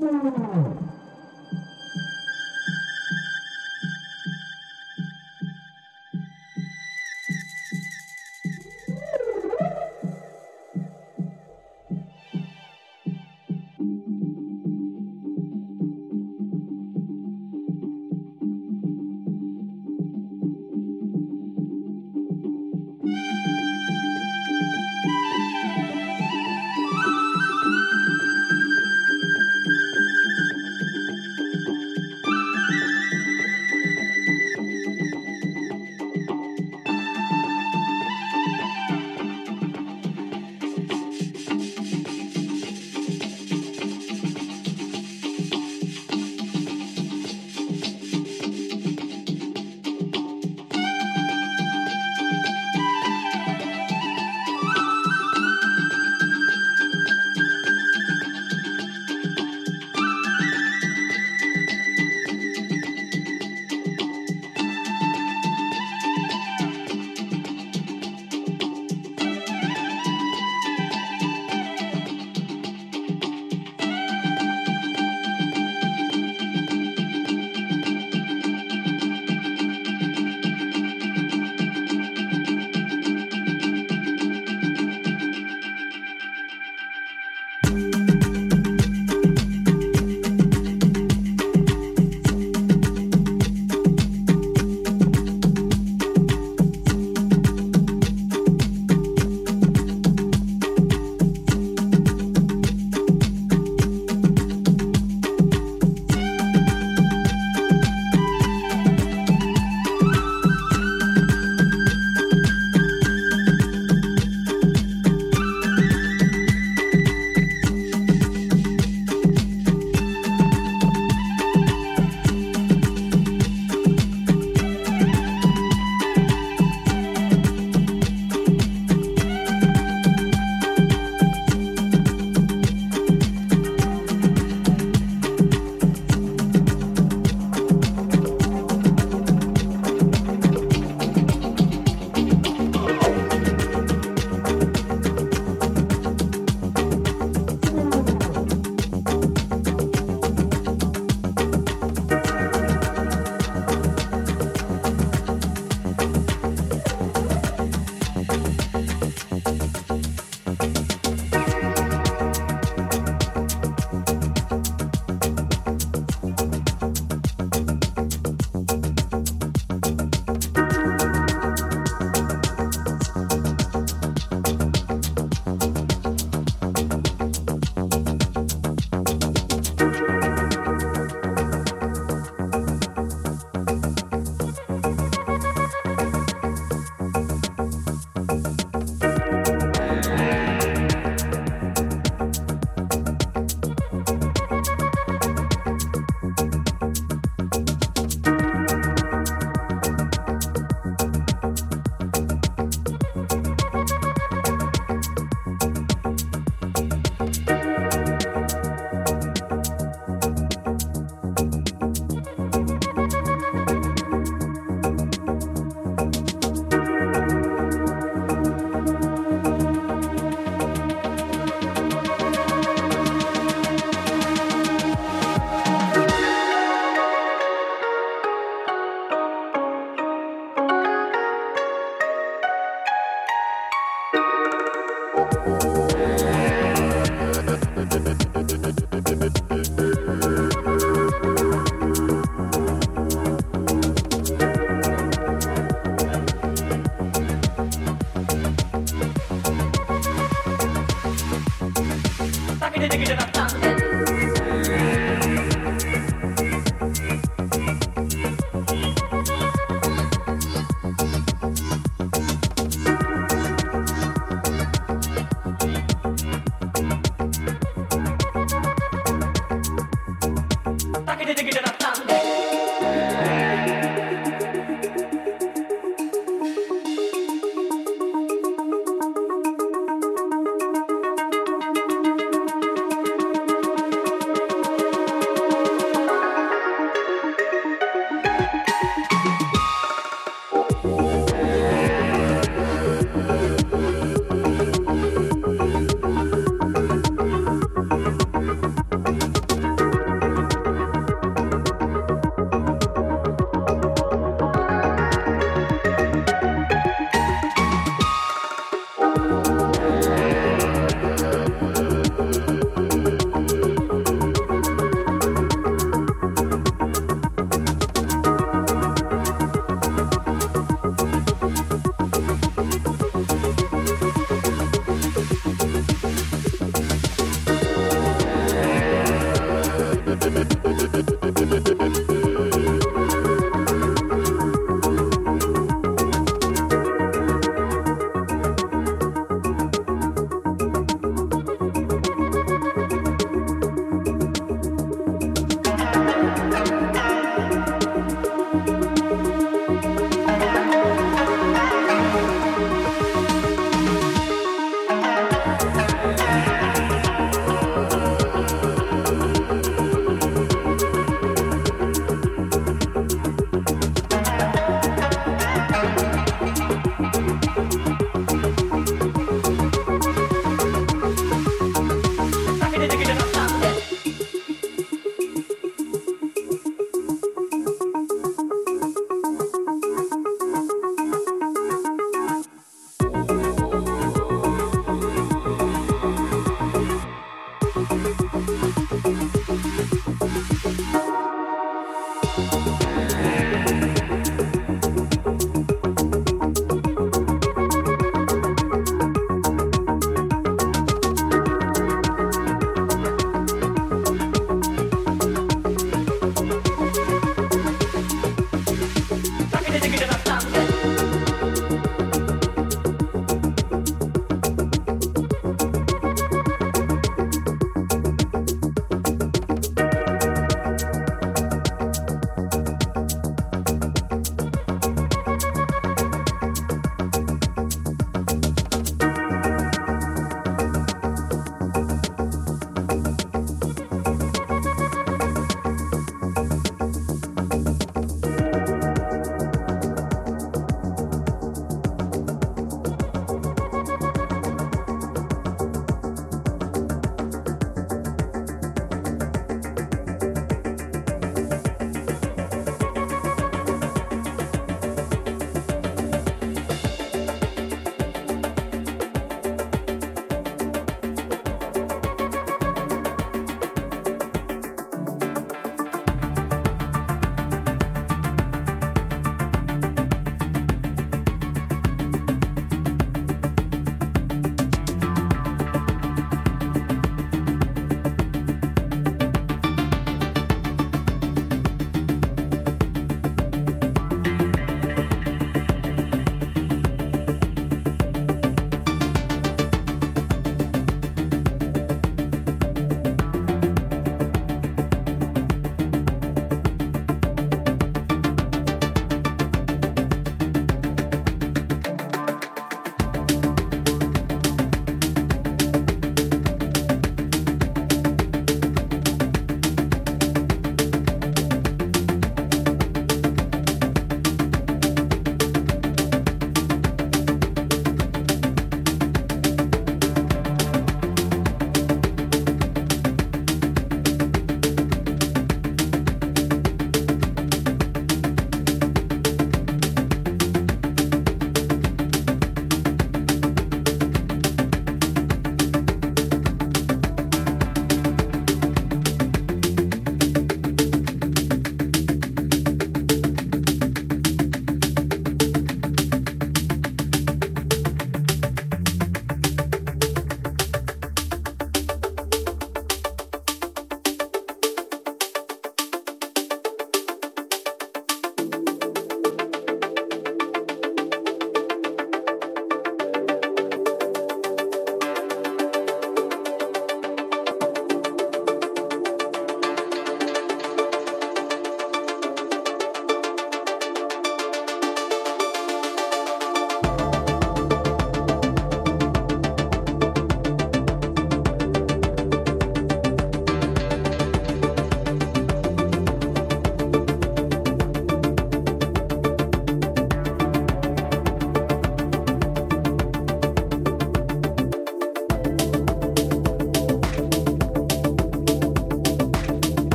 やった!